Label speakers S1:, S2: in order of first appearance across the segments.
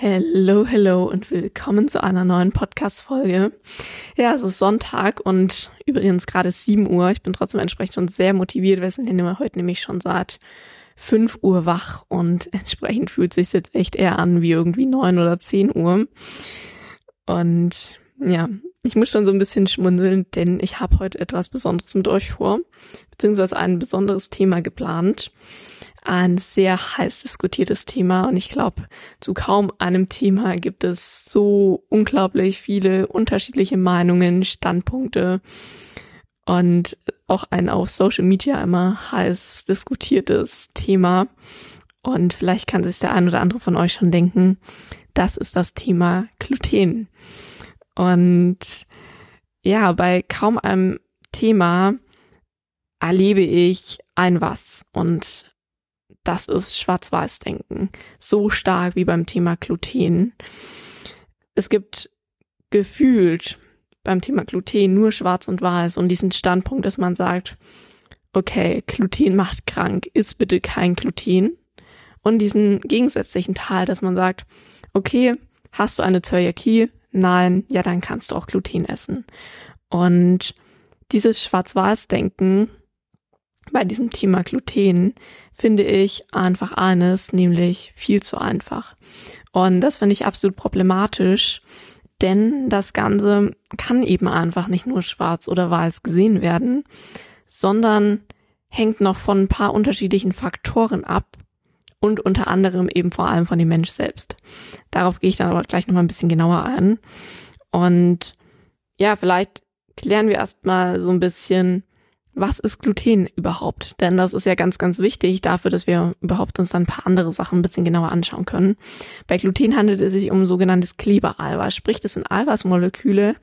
S1: Hello, hello und willkommen zu einer neuen Podcast-Folge. Ja, es ist Sonntag und übrigens gerade 7 Uhr. Ich bin trotzdem entsprechend schon sehr motiviert. Wir sind hier heute nämlich schon seit 5 Uhr wach und entsprechend fühlt sich jetzt echt eher an wie irgendwie 9 oder 10 Uhr. Und ja, ich muss schon so ein bisschen schmunzeln, denn ich habe heute etwas Besonderes mit euch vor, beziehungsweise ein besonderes Thema geplant ein sehr heiß diskutiertes Thema und ich glaube, zu kaum einem Thema gibt es so unglaublich viele unterschiedliche Meinungen, Standpunkte und auch ein auf Social Media immer heiß diskutiertes Thema. Und vielleicht kann sich der ein oder andere von euch schon denken, das ist das Thema Gluten. Und ja, bei kaum einem Thema erlebe ich ein Was. Und das ist Schwarz-Weiß-Denken. So stark wie beim Thema Gluten. Es gibt gefühlt beim Thema Gluten nur Schwarz und Weiß und diesen Standpunkt, dass man sagt, okay, Gluten macht krank, isst bitte kein Gluten. Und diesen gegensätzlichen Teil, dass man sagt, okay, hast du eine Zöliakie? Nein, ja, dann kannst du auch Gluten essen. Und dieses Schwarz-Weiß-Denken bei diesem Thema Gluten finde ich einfach eines, nämlich viel zu einfach. Und das finde ich absolut problematisch, denn das Ganze kann eben einfach nicht nur schwarz oder weiß gesehen werden, sondern hängt noch von ein paar unterschiedlichen Faktoren ab und unter anderem eben vor allem von dem Mensch selbst. Darauf gehe ich dann aber gleich nochmal ein bisschen genauer ein. Und ja, vielleicht klären wir erstmal so ein bisschen, was ist Gluten überhaupt? Denn das ist ja ganz, ganz wichtig dafür, dass wir überhaupt uns dann ein paar andere Sachen ein bisschen genauer anschauen können. Bei Gluten handelt es sich um sogenanntes Klebereiweiß, sprich, das sind Eiweißmoleküle,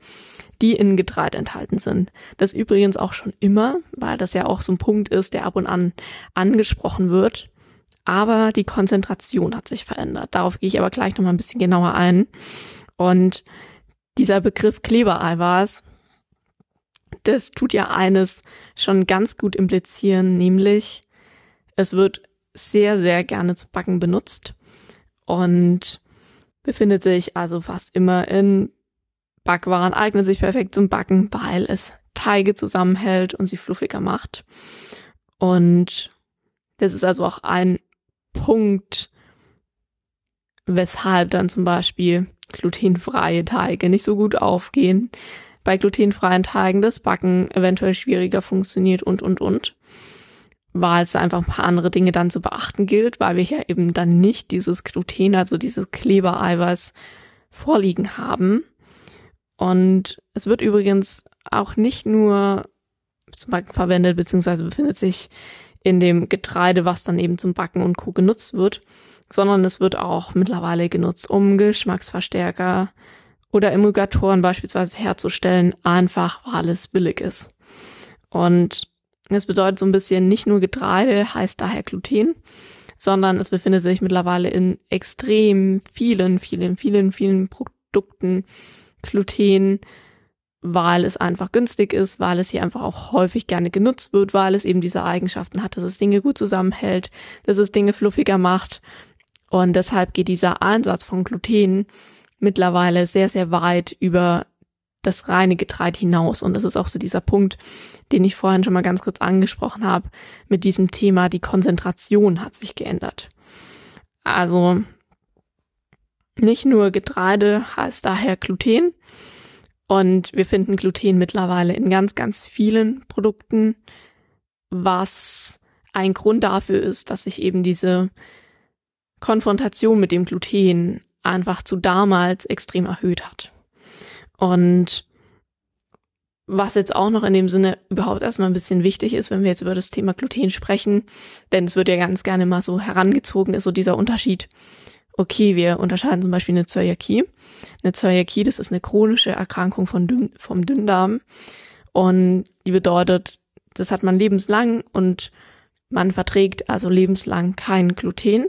S1: die in Getreide enthalten sind. Das übrigens auch schon immer, weil das ja auch so ein Punkt ist, der ab und an angesprochen wird. Aber die Konzentration hat sich verändert. Darauf gehe ich aber gleich nochmal ein bisschen genauer ein. Und dieser Begriff Klebereiweiß das tut ja eines schon ganz gut implizieren, nämlich es wird sehr, sehr gerne zu Backen benutzt und befindet sich also fast immer in Backwaren, eignet sich perfekt zum Backen, weil es Teige zusammenhält und sie fluffiger macht. Und das ist also auch ein Punkt, weshalb dann zum Beispiel glutenfreie Teige nicht so gut aufgehen, bei glutenfreien Teigen das Backen eventuell schwieriger funktioniert und, und, und. Weil es einfach ein paar andere Dinge dann zu beachten gilt, weil wir ja eben dann nicht dieses Gluten, also dieses Klebereiweiß vorliegen haben. Und es wird übrigens auch nicht nur zum Backen verwendet, beziehungsweise befindet sich in dem Getreide, was dann eben zum Backen und Co. genutzt wird, sondern es wird auch mittlerweile genutzt, um Geschmacksverstärker oder Emulgatoren beispielsweise herzustellen, einfach weil es billig ist. Und es bedeutet so ein bisschen nicht nur Getreide heißt daher Gluten, sondern es befindet sich mittlerweile in extrem vielen, vielen, vielen, vielen Produkten Gluten, weil es einfach günstig ist, weil es hier einfach auch häufig gerne genutzt wird, weil es eben diese Eigenschaften hat, dass es Dinge gut zusammenhält, dass es Dinge fluffiger macht. Und deshalb geht dieser Einsatz von Gluten mittlerweile sehr, sehr weit über das reine Getreide hinaus. Und das ist auch so dieser Punkt, den ich vorhin schon mal ganz kurz angesprochen habe, mit diesem Thema, die Konzentration hat sich geändert. Also nicht nur Getreide heißt daher Gluten. Und wir finden Gluten mittlerweile in ganz, ganz vielen Produkten, was ein Grund dafür ist, dass sich eben diese Konfrontation mit dem Gluten einfach zu damals extrem erhöht hat. Und was jetzt auch noch in dem Sinne überhaupt erstmal ein bisschen wichtig ist, wenn wir jetzt über das Thema Gluten sprechen, denn es wird ja ganz gerne mal so herangezogen, ist so dieser Unterschied. Okay, wir unterscheiden zum Beispiel eine Zöliakie. Eine Zöliakie, das ist eine chronische Erkrankung von Dünn, vom Dünndarm und die bedeutet, das hat man lebenslang und man verträgt also lebenslang kein Gluten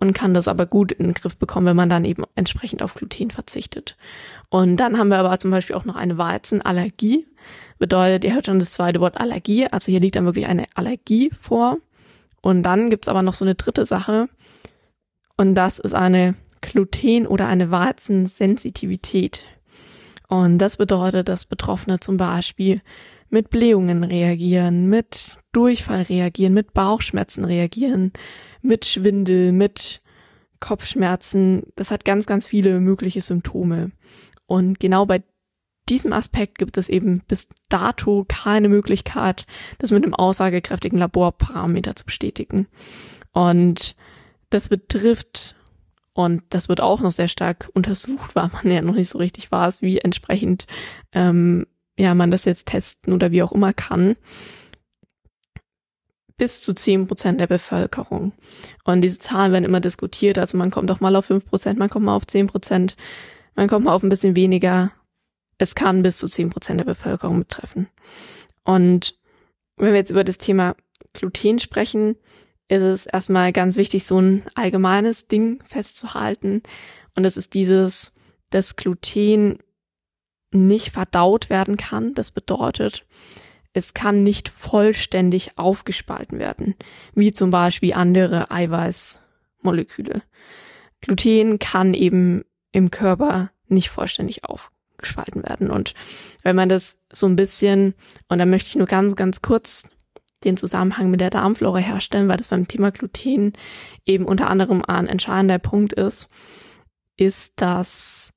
S1: und kann das aber gut in den Griff bekommen, wenn man dann eben entsprechend auf Gluten verzichtet. Und dann haben wir aber zum Beispiel auch noch eine Weizenallergie. Bedeutet, ihr hört schon das zweite Wort Allergie, also hier liegt dann wirklich eine Allergie vor. Und dann gibt's aber noch so eine dritte Sache und das ist eine Gluten oder eine Weizensensitivität. Und das bedeutet, dass Betroffene zum Beispiel mit Blähungen reagieren, mit Durchfall reagieren, mit Bauchschmerzen reagieren, mit Schwindel, mit Kopfschmerzen. Das hat ganz, ganz viele mögliche Symptome. Und genau bei diesem Aspekt gibt es eben bis dato keine Möglichkeit, das mit einem aussagekräftigen Laborparameter zu bestätigen. Und das betrifft, und das wird auch noch sehr stark untersucht, weil man ja noch nicht so richtig weiß, wie entsprechend ähm, ja man das jetzt testen oder wie auch immer kann bis zu zehn Prozent der Bevölkerung. Und diese Zahlen werden immer diskutiert. Also man kommt auch mal auf fünf Prozent, man kommt mal auf zehn Prozent, man kommt mal auf ein bisschen weniger es kann bis zu zehn Prozent der Bevölkerung betreffen. Und wenn wir jetzt über das Thema Gluten sprechen, ist es erstmal ganz wichtig, so ein allgemeines Ding festzuhalten. Und das ist dieses, dass Gluten nicht verdaut werden kann. Das bedeutet, es kann nicht vollständig aufgespalten werden, wie zum Beispiel andere Eiweißmoleküle. Gluten kann eben im Körper nicht vollständig auf, gespalten werden. Und wenn man das so ein bisschen, und da möchte ich nur ganz, ganz kurz den Zusammenhang mit der Darmflora herstellen, weil das beim Thema Gluten eben unter anderem ein entscheidender Punkt ist, ist, dass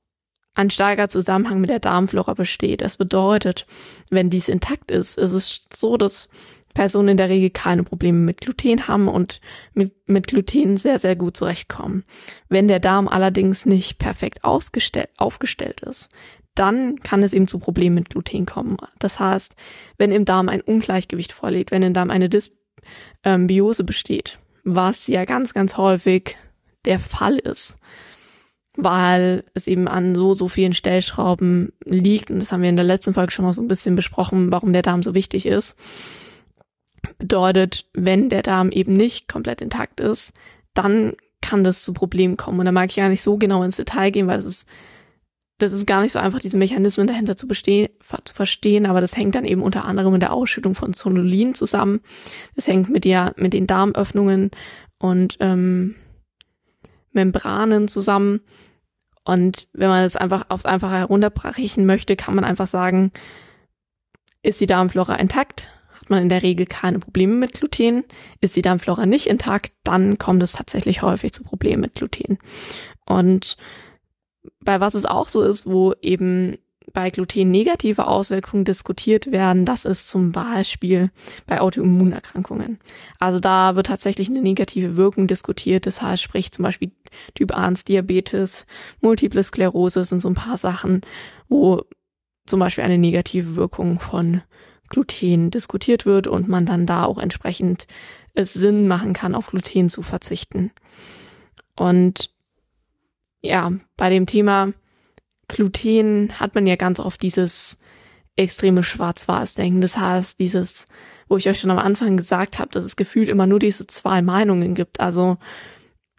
S1: ein starker Zusammenhang mit der Darmflora besteht. Das bedeutet, wenn dies intakt ist, ist es so, dass Personen in der Regel keine Probleme mit Gluten haben und mit, mit Gluten sehr, sehr gut zurechtkommen. Wenn der Darm allerdings nicht perfekt aufgestellt ist, dann kann es eben zu Problemen mit Gluten kommen. Das heißt, wenn im Darm ein Ungleichgewicht vorliegt, wenn im Darm eine Dysbiose besteht, was ja ganz, ganz häufig der Fall ist, weil es eben an so, so vielen Stellschrauben liegt, und das haben wir in der letzten Folge schon mal so ein bisschen besprochen, warum der Darm so wichtig ist, bedeutet, wenn der Darm eben nicht komplett intakt ist, dann kann das zu Problemen kommen. Und da mag ich gar nicht so genau ins Detail gehen, weil es ist das ist gar nicht so einfach, diese Mechanismen dahinter zu, bestehen, zu verstehen, aber das hängt dann eben unter anderem mit der Ausschüttung von Zonulin zusammen. Das hängt mit der, mit den Darmöffnungen und ähm, Membranen zusammen. Und wenn man es einfach aufs Einfache herunterbrechen möchte, kann man einfach sagen, ist die Darmflora intakt, hat man in der Regel keine Probleme mit Gluten. Ist die Darmflora nicht intakt, dann kommt es tatsächlich häufig zu Problemen mit Gluten. Und bei was es auch so ist, wo eben bei Gluten negative Auswirkungen diskutiert werden, das ist zum Beispiel bei Autoimmunerkrankungen. Also da wird tatsächlich eine negative Wirkung diskutiert. Das heißt, sprich zum Beispiel Typ 1 Diabetes, Multiple Sklerose sind so ein paar Sachen, wo zum Beispiel eine negative Wirkung von Gluten diskutiert wird und man dann da auch entsprechend es Sinn machen kann, auf Gluten zu verzichten. Und ja, bei dem Thema Gluten hat man ja ganz oft dieses extreme Schwarz-Weiß-Denken. Das heißt, dieses, wo ich euch schon am Anfang gesagt habe, dass es gefühlt immer nur diese zwei Meinungen gibt. Also,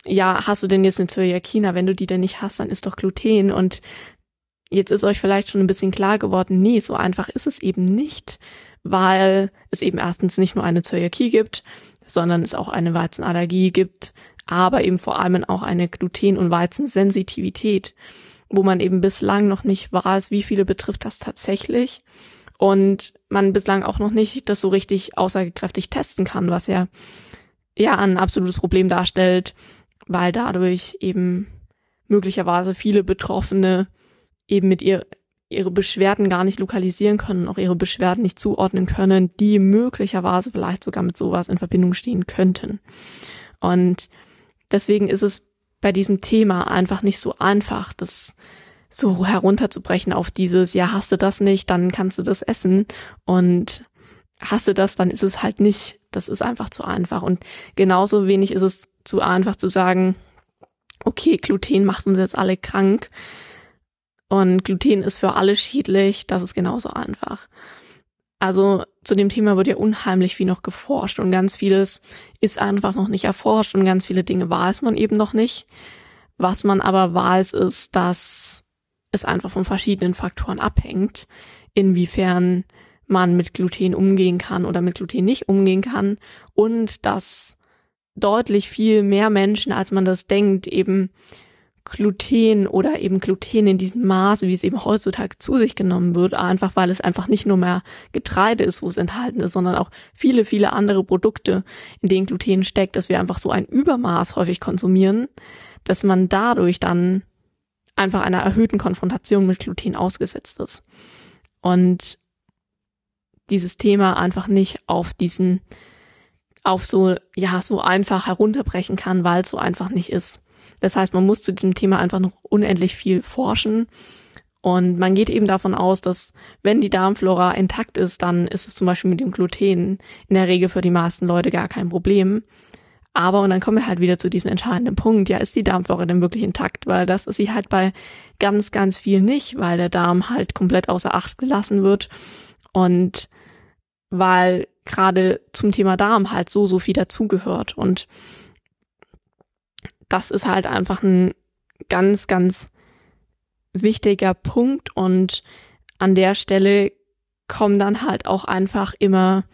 S1: ja, hast du denn jetzt eine Zöliakina? Wenn du die denn nicht hast, dann ist doch Gluten. Und jetzt ist euch vielleicht schon ein bisschen klar geworden, nee, so einfach ist es eben nicht, weil es eben erstens nicht nur eine Zöliakie gibt, sondern es auch eine Weizenallergie gibt, aber eben vor allem auch eine Gluten- und Weizensensitivität, wo man eben bislang noch nicht weiß, wie viele betrifft das tatsächlich und man bislang auch noch nicht das so richtig aussagekräftig testen kann, was ja ja ein absolutes Problem darstellt, weil dadurch eben möglicherweise viele Betroffene eben mit ihr ihre Beschwerden gar nicht lokalisieren können, auch ihre Beschwerden nicht zuordnen können, die möglicherweise vielleicht sogar mit sowas in Verbindung stehen könnten. Und Deswegen ist es bei diesem Thema einfach nicht so einfach, das so herunterzubrechen auf dieses, ja, hast du das nicht, dann kannst du das essen und hast du das, dann ist es halt nicht. Das ist einfach zu einfach. Und genauso wenig ist es zu einfach zu sagen, okay, Gluten macht uns jetzt alle krank und Gluten ist für alle schädlich, das ist genauso einfach. Also zu dem Thema wird ja unheimlich viel noch geforscht und ganz vieles ist einfach noch nicht erforscht und ganz viele Dinge weiß man eben noch nicht. Was man aber weiß, ist, dass es einfach von verschiedenen Faktoren abhängt, inwiefern man mit Gluten umgehen kann oder mit Gluten nicht umgehen kann und dass deutlich viel mehr Menschen, als man das denkt, eben Gluten oder eben Gluten in diesem Maße, wie es eben heutzutage zu sich genommen wird, einfach weil es einfach nicht nur mehr Getreide ist, wo es enthalten ist, sondern auch viele, viele andere Produkte, in denen Gluten steckt, dass wir einfach so ein Übermaß häufig konsumieren, dass man dadurch dann einfach einer erhöhten Konfrontation mit Gluten ausgesetzt ist. Und dieses Thema einfach nicht auf diesen, auf so, ja, so einfach herunterbrechen kann, weil es so einfach nicht ist. Das heißt, man muss zu diesem Thema einfach noch unendlich viel forschen. Und man geht eben davon aus, dass wenn die Darmflora intakt ist, dann ist es zum Beispiel mit dem Gluten in der Regel für die meisten Leute gar kein Problem. Aber, und dann kommen wir halt wieder zu diesem entscheidenden Punkt, ja, ist die Darmflora denn wirklich intakt? Weil das ist sie halt bei ganz, ganz viel nicht, weil der Darm halt komplett außer Acht gelassen wird. Und weil gerade zum Thema Darm halt so, so viel dazugehört. Und das ist halt einfach ein ganz, ganz wichtiger Punkt und an der Stelle kommen dann halt auch einfach immer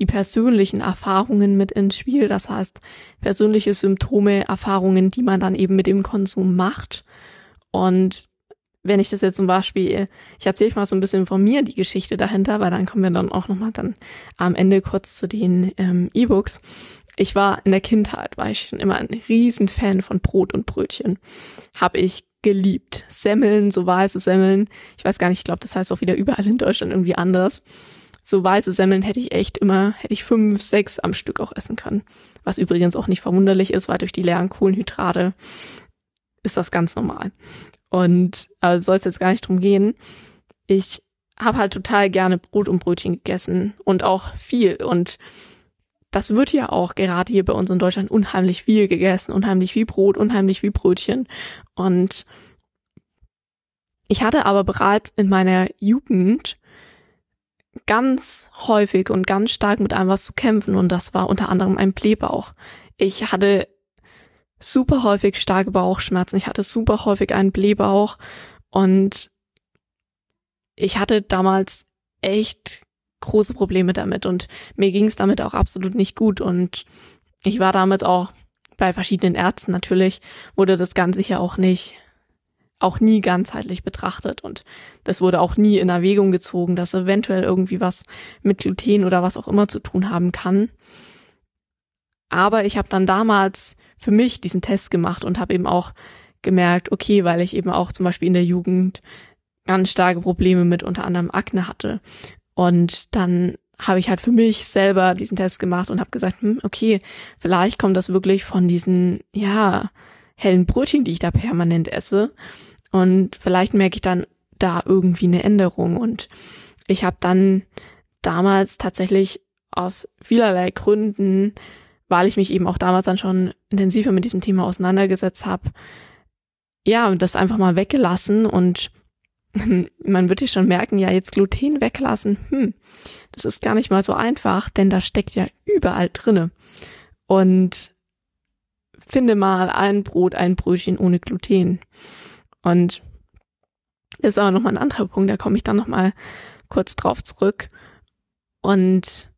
S1: die persönlichen Erfahrungen mit ins Spiel. Das heißt, persönliche Symptome, Erfahrungen, die man dann eben mit dem Konsum macht. Und wenn ich das jetzt zum Beispiel, ich erzähle mal so ein bisschen von mir die Geschichte dahinter, weil dann kommen wir dann auch nochmal dann am Ende kurz zu den ähm, E-Books ich war in der Kindheit, war ich schon immer ein Riesenfan von Brot und Brötchen. Hab ich geliebt. Semmeln, so weiße Semmeln. Ich weiß gar nicht, ich glaube, das heißt auch wieder überall in Deutschland irgendwie anders. So weiße Semmeln hätte ich echt immer, hätte ich fünf, sechs am Stück auch essen können. Was übrigens auch nicht verwunderlich ist, weil durch die leeren Kohlenhydrate ist das ganz normal. Und also soll es jetzt gar nicht drum gehen. Ich habe halt total gerne Brot und Brötchen gegessen und auch viel und das wird ja auch gerade hier bei uns in Deutschland unheimlich viel gegessen, unheimlich viel Brot, unheimlich viel Brötchen. Und ich hatte aber bereits in meiner Jugend ganz häufig und ganz stark mit einem was zu kämpfen und das war unter anderem ein Blähbauch. Ich hatte super häufig starke Bauchschmerzen, ich hatte super häufig einen Blähbauch und ich hatte damals echt große Probleme damit und mir ging es damit auch absolut nicht gut und ich war damals auch bei verschiedenen Ärzten natürlich, wurde das Ganze ja auch nicht, auch nie ganzheitlich betrachtet und das wurde auch nie in Erwägung gezogen, dass eventuell irgendwie was mit Gluten oder was auch immer zu tun haben kann. Aber ich habe dann damals für mich diesen Test gemacht und habe eben auch gemerkt, okay, weil ich eben auch zum Beispiel in der Jugend ganz starke Probleme mit unter anderem Akne hatte und dann habe ich halt für mich selber diesen Test gemacht und habe gesagt, hm, okay, vielleicht kommt das wirklich von diesen, ja, hellen Brötchen, die ich da permanent esse. Und vielleicht merke ich dann da irgendwie eine Änderung. Und ich habe dann damals tatsächlich aus vielerlei Gründen, weil ich mich eben auch damals dann schon intensiver mit diesem Thema auseinandergesetzt habe, ja, das einfach mal weggelassen und man würde schon merken, ja, jetzt Gluten weglassen, hm, das ist gar nicht mal so einfach, denn da steckt ja überall drinne. Und finde mal ein Brot, ein Brötchen ohne Gluten. Und das ist aber nochmal ein anderer Punkt, da komme ich dann nochmal kurz drauf zurück. Und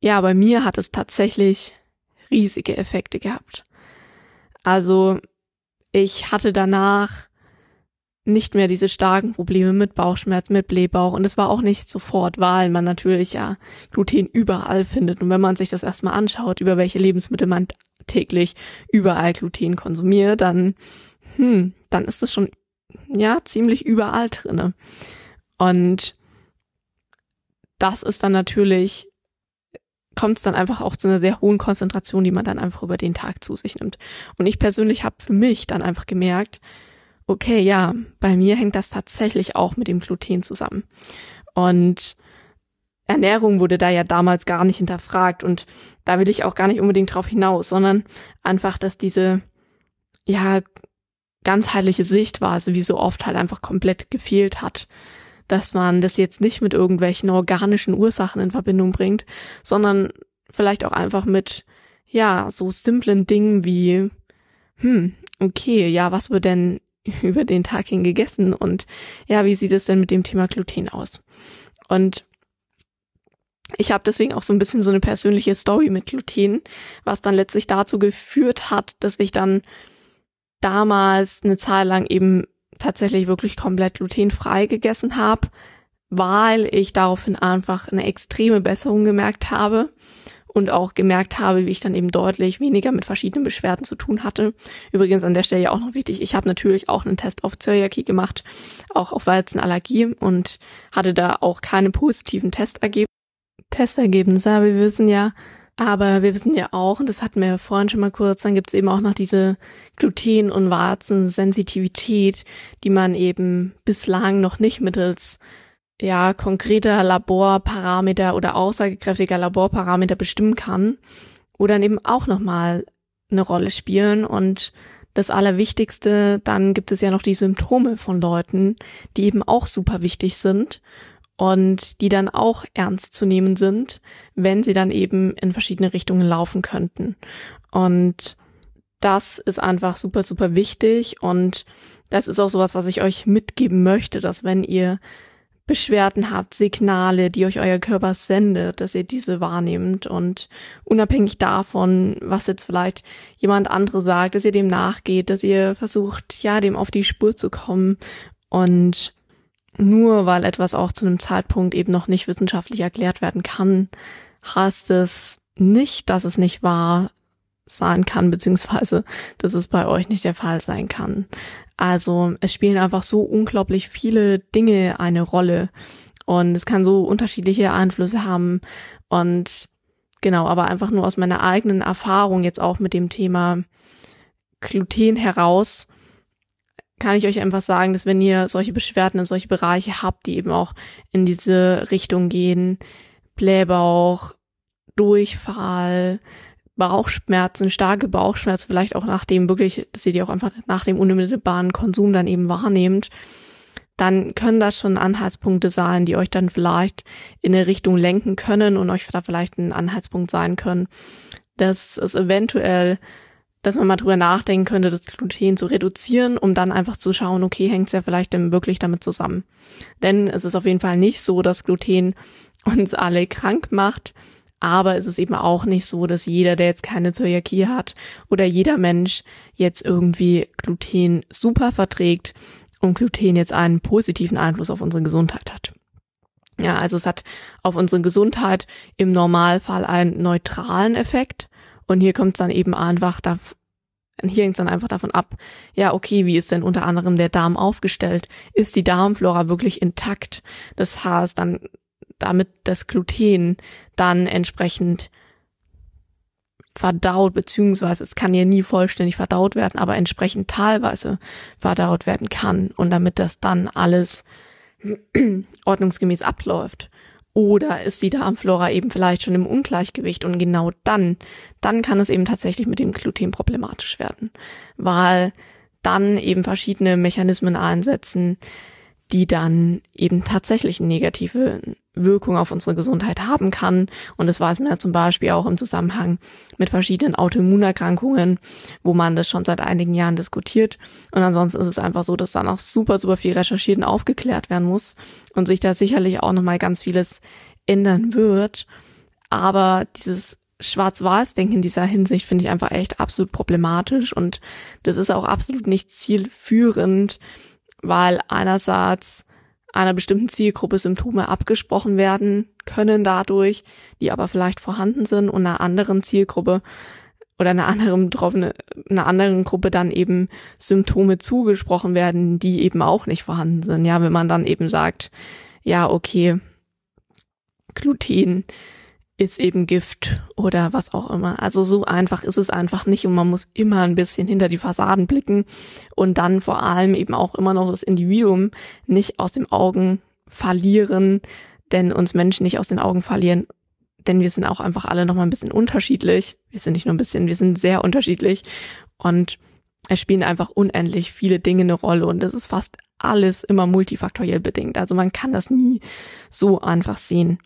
S1: ja, bei mir hat es tatsächlich riesige Effekte gehabt. Also ich hatte danach nicht mehr diese starken Probleme mit Bauchschmerzen, mit Blähbauch. Und es war auch nicht sofort, weil man natürlich ja Gluten überall findet. Und wenn man sich das erstmal anschaut, über welche Lebensmittel man täglich überall Gluten konsumiert, dann, hm, dann ist das schon, ja, ziemlich überall drinne. Und das ist dann natürlich, kommt es dann einfach auch zu einer sehr hohen Konzentration, die man dann einfach über den Tag zu sich nimmt. Und ich persönlich habe für mich dann einfach gemerkt, okay, ja, bei mir hängt das tatsächlich auch mit dem Gluten zusammen. Und Ernährung wurde da ja damals gar nicht hinterfragt und da will ich auch gar nicht unbedingt drauf hinaus, sondern einfach, dass diese, ja, ganzheitliche Sichtweise, wie so oft halt einfach komplett gefehlt hat. Dass man das jetzt nicht mit irgendwelchen organischen Ursachen in Verbindung bringt, sondern vielleicht auch einfach mit, ja, so simplen Dingen wie, hm, okay, ja, was wird denn über den Tag hin gegessen und ja, wie sieht es denn mit dem Thema Gluten aus? Und ich habe deswegen auch so ein bisschen so eine persönliche Story mit Gluten, was dann letztlich dazu geführt hat, dass ich dann damals eine Zeit lang eben tatsächlich wirklich komplett glutenfrei gegessen habe, weil ich daraufhin einfach eine extreme Besserung gemerkt habe und auch gemerkt habe, wie ich dann eben deutlich weniger mit verschiedenen Beschwerden zu tun hatte. Übrigens an der Stelle ja auch noch wichtig, ich habe natürlich auch einen Test auf Zöliakie gemacht, auch auf Weizenallergie und hatte da auch keine positiven Testergebnisse. Testergebnisse, aber wir wissen ja, aber wir wissen ja auch, und das hatten wir ja vorhin schon mal kurz, dann gibt es eben auch noch diese Gluten- und Warzensensitivität, die man eben bislang noch nicht mittels ja, konkreter Laborparameter oder aussagekräftiger Laborparameter bestimmen kann oder dann eben auch nochmal eine Rolle spielen. Und das Allerwichtigste, dann gibt es ja noch die Symptome von Leuten, die eben auch super wichtig sind und die dann auch ernst zu nehmen sind, wenn sie dann eben in verschiedene Richtungen laufen könnten. Und das ist einfach super, super wichtig und das ist auch sowas, was ich euch mitgeben möchte, dass wenn ihr Beschwerden habt, Signale, die euch euer Körper sendet, dass ihr diese wahrnehmt und unabhängig davon, was jetzt vielleicht jemand andere sagt, dass ihr dem nachgeht, dass ihr versucht, ja, dem auf die Spur zu kommen und nur weil etwas auch zu einem Zeitpunkt eben noch nicht wissenschaftlich erklärt werden kann, heißt es nicht, dass es nicht wahr sein kann, beziehungsweise dass es bei euch nicht der Fall sein kann. Also es spielen einfach so unglaublich viele Dinge eine Rolle und es kann so unterschiedliche Einflüsse haben und genau, aber einfach nur aus meiner eigenen Erfahrung jetzt auch mit dem Thema Gluten heraus kann ich euch einfach sagen, dass wenn ihr solche Beschwerden in solche Bereiche habt, die eben auch in diese Richtung gehen, Blähbauch, Durchfall, Bauchschmerzen, starke Bauchschmerzen, vielleicht auch nach dem wirklich, dass ihr die auch einfach nach dem unmittelbaren Konsum dann eben wahrnehmt, dann können das schon Anhaltspunkte sein, die euch dann vielleicht in eine Richtung lenken können und euch da vielleicht ein Anhaltspunkt sein können, dass es eventuell, dass man mal drüber nachdenken könnte, das Gluten zu reduzieren, um dann einfach zu schauen, okay, hängt es ja vielleicht dann wirklich damit zusammen. Denn es ist auf jeden Fall nicht so, dass Gluten uns alle krank macht, aber es ist eben auch nicht so, dass jeder, der jetzt keine Zöliakie hat oder jeder Mensch jetzt irgendwie Gluten super verträgt und Gluten jetzt einen positiven Einfluss auf unsere Gesundheit hat. Ja, also es hat auf unsere Gesundheit im Normalfall einen neutralen Effekt. Und hier kommt es dann eben einfach da, hier hängt es dann einfach davon ab, ja, okay, wie ist denn unter anderem der Darm aufgestellt? Ist die Darmflora wirklich intakt? Das heißt, dann damit das Gluten dann entsprechend verdaut, beziehungsweise es kann ja nie vollständig verdaut werden, aber entsprechend teilweise verdaut werden kann und damit das dann alles ordnungsgemäß abläuft. Oder ist die Darmflora eben vielleicht schon im Ungleichgewicht und genau dann, dann kann es eben tatsächlich mit dem Gluten problematisch werden, weil dann eben verschiedene Mechanismen einsetzen, die dann eben tatsächlich eine negative Wirkung auf unsere Gesundheit haben kann. Und das weiß man ja zum Beispiel auch im Zusammenhang mit verschiedenen Autoimmunerkrankungen, wo man das schon seit einigen Jahren diskutiert. Und ansonsten ist es einfach so, dass dann auch super, super viel recherchiert und aufgeklärt werden muss und sich da sicherlich auch nochmal ganz vieles ändern wird. Aber dieses Schwarz-Weiß-Denken in dieser Hinsicht finde ich einfach echt absolut problematisch und das ist auch absolut nicht zielführend, weil einerseits einer bestimmten Zielgruppe Symptome abgesprochen werden können dadurch, die aber vielleicht vorhanden sind und einer anderen Zielgruppe oder einer anderen betroffene, einer anderen Gruppe dann eben Symptome zugesprochen werden, die eben auch nicht vorhanden sind. Ja, wenn man dann eben sagt, ja, okay, Gluten ist eben Gift oder was auch immer. Also so einfach ist es einfach nicht und man muss immer ein bisschen hinter die Fassaden blicken und dann vor allem eben auch immer noch das Individuum nicht aus den Augen verlieren, denn uns Menschen nicht aus den Augen verlieren, denn wir sind auch einfach alle noch mal ein bisschen unterschiedlich. Wir sind nicht nur ein bisschen, wir sind sehr unterschiedlich und es spielen einfach unendlich viele Dinge eine Rolle und das ist fast alles immer multifaktoriell bedingt. Also man kann das nie so einfach sehen.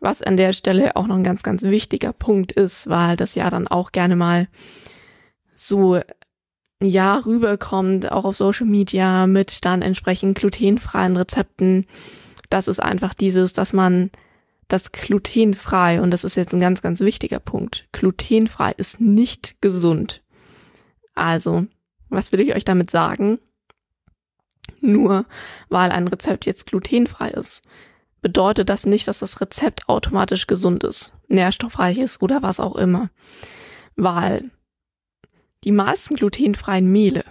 S1: Was an der Stelle auch noch ein ganz, ganz wichtiger Punkt ist, weil das ja dann auch gerne mal so ja rüberkommt, auch auf Social Media mit dann entsprechend glutenfreien Rezepten. Das ist einfach dieses, dass man das glutenfrei, und das ist jetzt ein ganz, ganz wichtiger Punkt, glutenfrei ist nicht gesund. Also, Was will ich euch damit sagen? Nur weil ein Rezept jetzt glutenfrei ist, bedeutet das nicht, dass das Rezept automatisch gesund ist, nährstoffreich ist oder was auch immer. Weil die meisten glutenfreien Mehle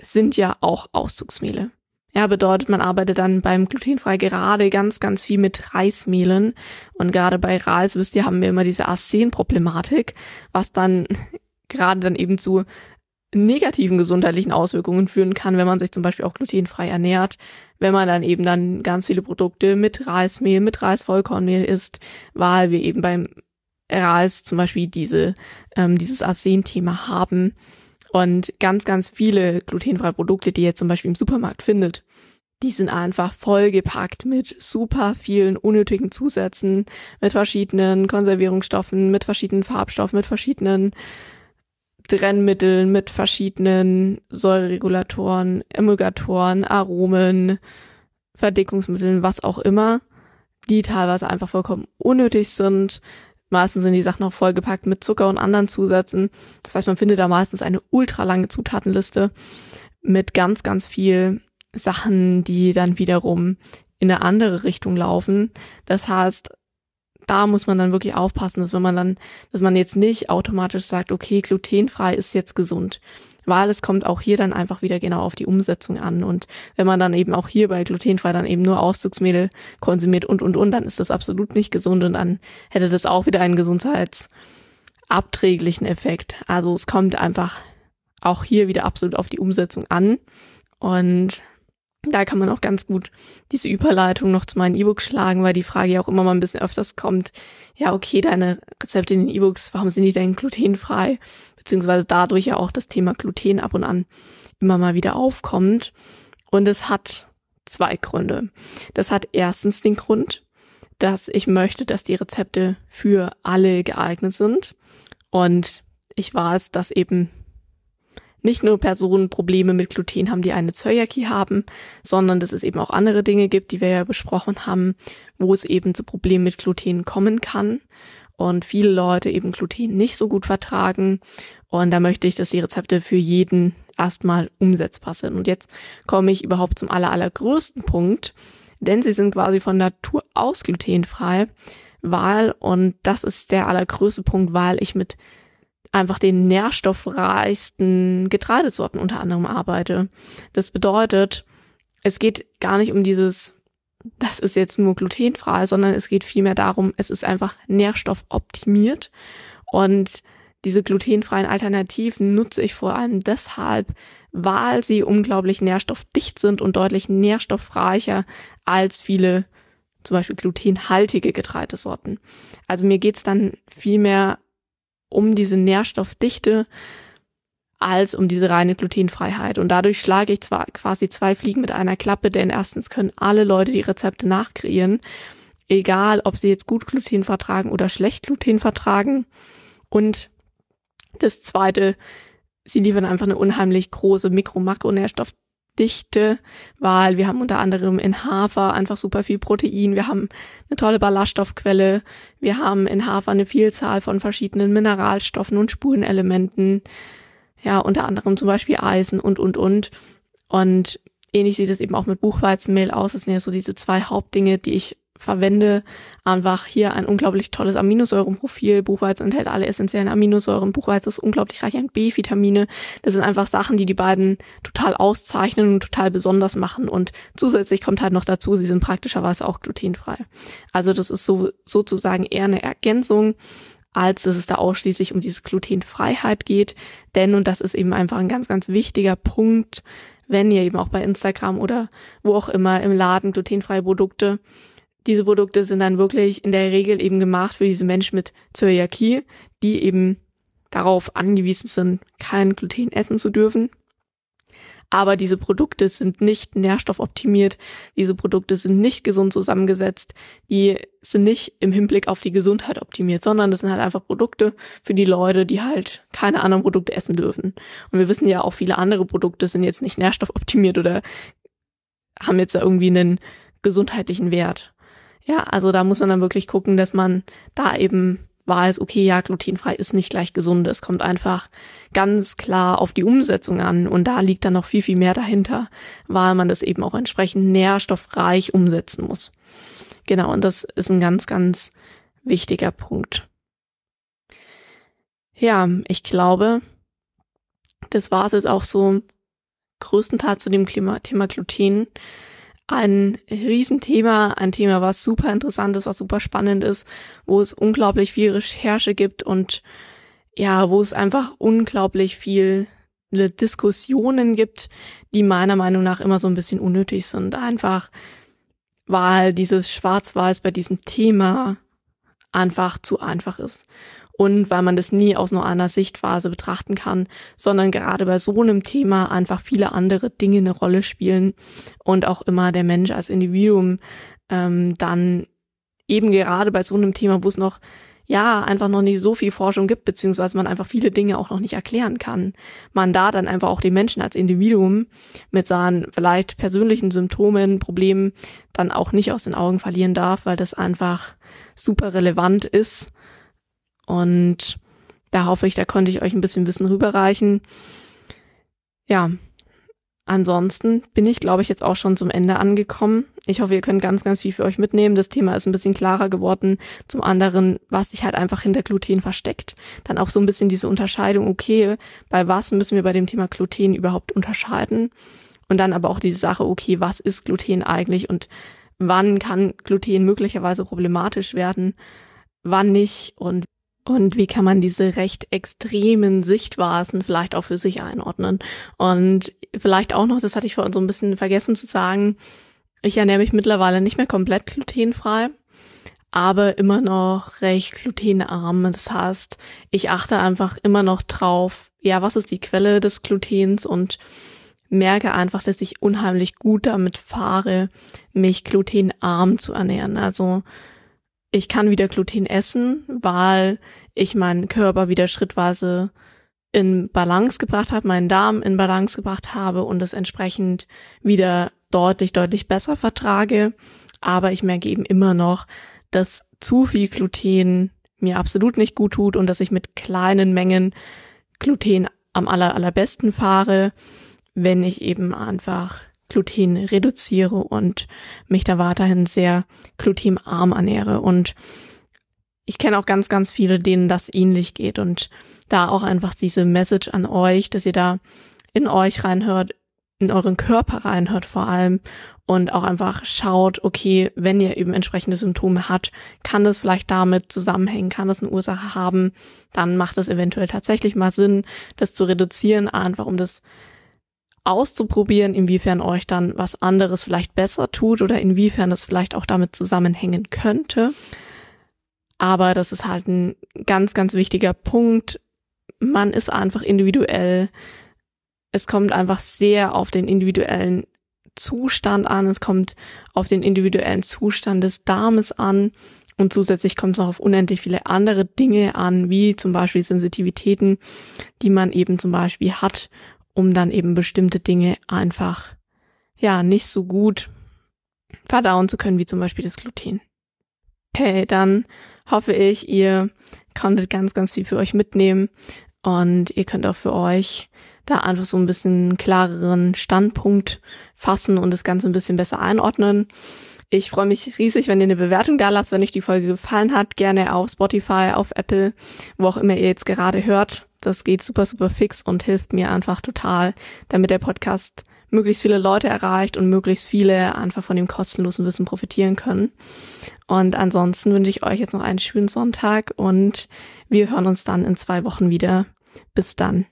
S1: sind ja auch Auszugsmehle. Ja, bedeutet, man arbeitet dann beim glutenfrei gerade ganz, ganz viel mit Reismehlen. Und gerade bei Reis, wisst ihr, haben wir immer diese Arsen-Problematik, was dann gerade dann eben zu negativen gesundheitlichen Auswirkungen führen kann, wenn man sich zum Beispiel auch glutenfrei ernährt, wenn man dann eben dann ganz viele Produkte mit Reismehl, mit Reisvollkornmehl isst, weil wir eben beim Reis zum Beispiel diese, ähm, dieses Arsen-Thema haben. Und ganz, ganz viele glutenfreie Produkte, die ihr zum Beispiel im Supermarkt findet, die sind einfach vollgepackt mit super vielen unnötigen Zusätzen, mit verschiedenen Konservierungsstoffen, mit verschiedenen Farbstoffen, mit verschiedenen Trennmitteln, mit verschiedenen Säureregulatoren, Emulgatoren, Aromen, Verdickungsmitteln, was auch immer, die teilweise einfach vollkommen unnötig sind, Meistens sind die Sachen auch vollgepackt mit Zucker und anderen Zusätzen. Das heißt, man findet da meistens eine ultra lange Zutatenliste mit ganz, ganz viel Sachen, die dann wiederum in eine andere Richtung laufen. Das heißt, da muss man dann wirklich aufpassen, dass wenn man dann, dass man jetzt nicht automatisch sagt, okay, glutenfrei ist jetzt gesund weil es kommt auch hier dann einfach wieder genau auf die Umsetzung an. Und wenn man dann eben auch hier bei glutenfrei dann eben nur Auszugsmehl konsumiert und, und, und, dann ist das absolut nicht gesund und dann hätte das auch wieder einen gesundheitsabträglichen Effekt. Also es kommt einfach auch hier wieder absolut auf die Umsetzung an. Und da kann man auch ganz gut diese Überleitung noch zu meinen E-Books schlagen, weil die Frage ja auch immer mal ein bisschen öfters kommt. Ja, okay, deine Rezepte in den E-Books, warum sind die denn glutenfrei? beziehungsweise dadurch ja auch das Thema Gluten ab und an immer mal wieder aufkommt. Und es hat zwei Gründe. Das hat erstens den Grund, dass ich möchte, dass die Rezepte für alle geeignet sind. Und ich weiß, dass eben nicht nur Personen Probleme mit Gluten haben, die eine Zöliakie haben, sondern dass es eben auch andere Dinge gibt, die wir ja besprochen haben, wo es eben zu Problemen mit Gluten kommen kann und viele Leute eben Gluten nicht so gut vertragen. Und da möchte ich, dass die Rezepte für jeden erstmal umsetzbar sind. Und jetzt komme ich überhaupt zum aller, allergrößten Punkt, denn sie sind quasi von Natur aus glutenfrei, weil, und das ist der allergrößte Punkt, weil ich mit einfach den nährstoffreichsten Getreidesorten unter anderem arbeite. Das bedeutet, es geht gar nicht um dieses das ist jetzt nur glutenfrei, sondern es geht vielmehr darum, es ist einfach nährstoffoptimiert und diese glutenfreien Alternativen nutze ich vor allem deshalb, weil sie unglaublich nährstoffdicht sind und deutlich nährstoffreicher als viele zum Beispiel glutenhaltige Getreidesorten. Also mir geht's dann vielmehr um diese Nährstoffdichte, als um diese reine Glutenfreiheit. Und dadurch schlage ich zwar quasi zwei Fliegen mit einer Klappe, denn erstens können alle Leute die Rezepte nachkreieren, egal ob sie jetzt gut Gluten vertragen oder schlecht Gluten vertragen. Und das zweite, sie liefern einfach eine unheimlich große Mikro-Makronährstoffdichte, weil wir haben unter anderem in Hafer einfach super viel Protein, wir haben eine tolle Ballaststoffquelle, wir haben in Hafer eine Vielzahl von verschiedenen Mineralstoffen und Spurenelementen, ja, unter anderem zum Beispiel Eisen und, und, und. Und ähnlich sieht es eben auch mit Buchweizenmehl aus. Das sind ja so diese zwei Hauptdinge, die ich verwende. Einfach hier ein unglaublich tolles Aminosäurenprofil. Buchweizen enthält alle essentiellen Aminosäuren. Buchweizen ist unglaublich reich an B-Vitamine. Das sind einfach Sachen, die die beiden total auszeichnen und total besonders machen. Und zusätzlich kommt halt noch dazu, sie sind praktischerweise auch glutenfrei. Also das ist so sozusagen eher eine Ergänzung als dass es da ausschließlich um diese Glutenfreiheit geht. Denn, und das ist eben einfach ein ganz, ganz wichtiger Punkt, wenn ihr eben auch bei Instagram oder wo auch immer im Laden glutenfreie Produkte, diese Produkte sind dann wirklich in der Regel eben gemacht für diese Menschen mit Zöliakie, die eben darauf angewiesen sind, kein Gluten essen zu dürfen aber diese Produkte sind nicht nährstoffoptimiert, diese Produkte sind nicht gesund zusammengesetzt, die sind nicht im Hinblick auf die Gesundheit optimiert, sondern das sind halt einfach Produkte für die Leute, die halt keine anderen Produkte essen dürfen. Und wir wissen ja auch, viele andere Produkte sind jetzt nicht nährstoffoptimiert oder haben jetzt da irgendwie einen gesundheitlichen Wert. Ja, also da muss man dann wirklich gucken, dass man da eben weiß, okay, ja, glutenfrei ist nicht gleich gesund. Es kommt einfach ganz klar auf die Umsetzung an und da liegt dann noch viel, viel mehr dahinter, weil man das eben auch entsprechend nährstoffreich umsetzen muss. Genau, und das ist ein ganz, ganz wichtiger Punkt. Ja, ich glaube, das war es jetzt auch so größtenteils zu dem Thema, Thema Gluten ein Riesenthema, ein Thema, was super interessant ist, was super spannend ist, wo es unglaublich viel Recherche gibt und ja, wo es einfach unglaublich viele Diskussionen gibt, die meiner Meinung nach immer so ein bisschen unnötig sind. Einfach, weil dieses Schwarz-Weiß bei diesem Thema einfach zu einfach ist und weil man das nie aus nur einer Sichtphase betrachten kann, sondern gerade bei so einem Thema einfach viele andere Dinge eine Rolle spielen und auch immer der Mensch als Individuum ähm, dann eben gerade bei so einem Thema, wo es noch ja einfach noch nicht so viel Forschung gibt, beziehungsweise man einfach viele Dinge auch noch nicht erklären kann. Man da dann einfach auch den Menschen als Individuum mit seinen vielleicht persönlichen Symptomen, Problemen dann auch nicht aus den Augen verlieren darf, weil das einfach super relevant ist und da hoffe ich, da konnte ich euch ein bisschen Wissen rüberreichen. Ja, ansonsten bin ich, glaube ich, jetzt auch schon zum Ende angekommen. Ich hoffe, ihr könnt ganz, ganz viel für euch mitnehmen. Das Thema ist ein bisschen klarer geworden. Zum anderen, was sich halt einfach hinter Gluten versteckt. Dann auch so ein bisschen diese Unterscheidung, okay, bei was müssen wir bei dem Thema Gluten überhaupt unterscheiden? Und dann aber auch diese Sache, okay, was ist Gluten eigentlich und wann kann Gluten möglicherweise problematisch werden, wann nicht und und wie kann man diese recht extremen Sichtweisen vielleicht auch für sich einordnen? Und vielleicht auch noch, das hatte ich vorhin so ein bisschen vergessen zu sagen, ich ernähre mich mittlerweile nicht mehr komplett glutenfrei, aber immer noch recht glutenarm. Das heißt, ich achte einfach immer noch drauf, ja, was ist die Quelle des Glutens und merke einfach, dass ich unheimlich gut damit fahre, mich glutenarm zu ernähren. Also ich kann wieder Gluten essen, weil ich meinen Körper wieder schrittweise in Balance gebracht habe, meinen Darm in Balance gebracht habe und es entsprechend wieder deutlich, deutlich besser vertrage. Aber ich merke eben immer noch, dass zu viel Gluten mir absolut nicht gut tut und dass ich mit kleinen Mengen Gluten am aller, allerbesten fahre, wenn ich eben einfach Gluten reduziere und mich da weiterhin sehr glutenarm ernähre. Und ich kenne auch ganz, ganz viele, denen das ähnlich geht. Und da auch einfach diese Message an euch, dass ihr da in euch reinhört, in euren Körper reinhört vor allem und auch einfach schaut, okay, wenn ihr eben entsprechende Symptome habt, kann das vielleicht damit zusammenhängen, kann das eine Ursache haben, dann macht es eventuell tatsächlich mal Sinn, das zu reduzieren, einfach um das auszuprobieren, inwiefern euch dann was anderes vielleicht besser tut oder inwiefern das vielleicht auch damit zusammenhängen könnte. Aber das ist halt ein ganz, ganz wichtiger Punkt. Man ist einfach individuell. Es kommt einfach sehr auf den individuellen Zustand an. Es kommt auf den individuellen Zustand des Darmes an. Und zusätzlich kommt es noch auf unendlich viele andere Dinge an, wie zum Beispiel Sensitivitäten, die man eben zum Beispiel hat um dann eben bestimmte Dinge einfach, ja, nicht so gut verdauen zu können, wie zum Beispiel das Gluten. Okay, dann hoffe ich, ihr konntet ganz, ganz viel für euch mitnehmen und ihr könnt auch für euch da einfach so ein bisschen klareren Standpunkt fassen und das Ganze ein bisschen besser einordnen. Ich freue mich riesig, wenn ihr eine Bewertung da lasst, wenn euch die Folge gefallen hat. Gerne auf Spotify, auf Apple, wo auch immer ihr jetzt gerade hört. Das geht super, super fix und hilft mir einfach total, damit der Podcast möglichst viele Leute erreicht und möglichst viele einfach von dem kostenlosen Wissen profitieren können. Und ansonsten wünsche ich euch jetzt noch einen schönen Sonntag und wir hören uns dann in zwei Wochen wieder. Bis dann.